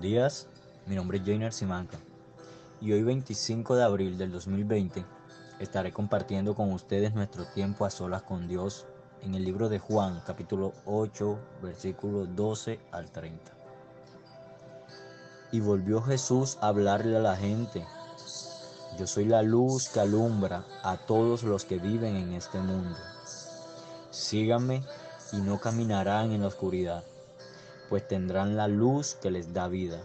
días, mi nombre es Jainer Simanca y hoy 25 de abril del 2020 estaré compartiendo con ustedes nuestro tiempo a solas con Dios en el libro de Juan capítulo 8 versículos 12 al 30. Y volvió Jesús a hablarle a la gente, yo soy la luz que alumbra a todos los que viven en este mundo. Síganme y no caminarán en la oscuridad pues tendrán la luz que les da vida.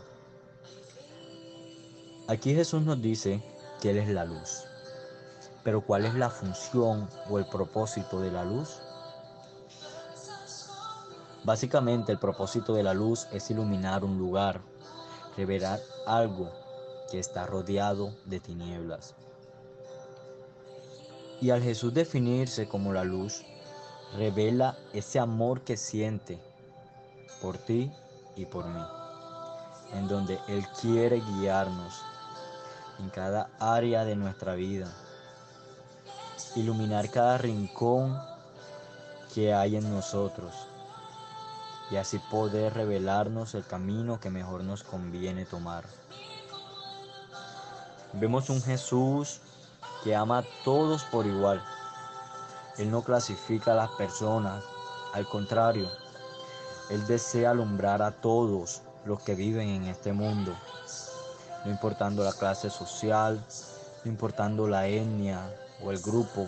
Aquí Jesús nos dice que Él es la luz. Pero ¿cuál es la función o el propósito de la luz? Básicamente el propósito de la luz es iluminar un lugar, revelar algo que está rodeado de tinieblas. Y al Jesús definirse como la luz, revela ese amor que siente por ti y por mí, en donde Él quiere guiarnos en cada área de nuestra vida, iluminar cada rincón que hay en nosotros y así poder revelarnos el camino que mejor nos conviene tomar. Vemos un Jesús que ama a todos por igual. Él no clasifica a las personas, al contrario, él desea alumbrar a todos los que viven en este mundo, no importando la clase social, no importando la etnia o el grupo,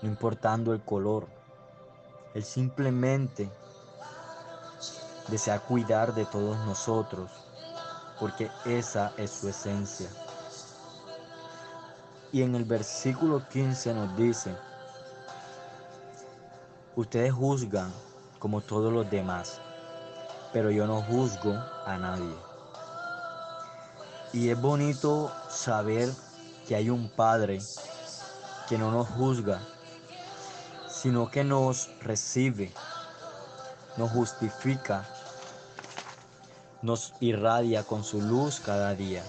no importando el color. Él simplemente desea cuidar de todos nosotros, porque esa es su esencia. Y en el versículo 15 nos dice, ustedes juzgan como todos los demás pero yo no juzgo a nadie. Y es bonito saber que hay un Padre que no nos juzga, sino que nos recibe, nos justifica, nos irradia con su luz cada día.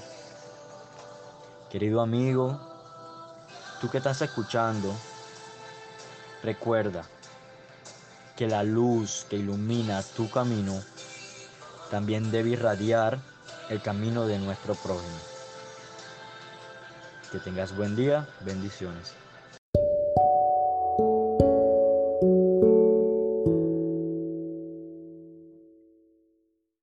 Querido amigo, tú que estás escuchando, recuerda que la luz que ilumina tu camino también debe irradiar el camino de nuestro prójimo. Que tengas buen día, bendiciones.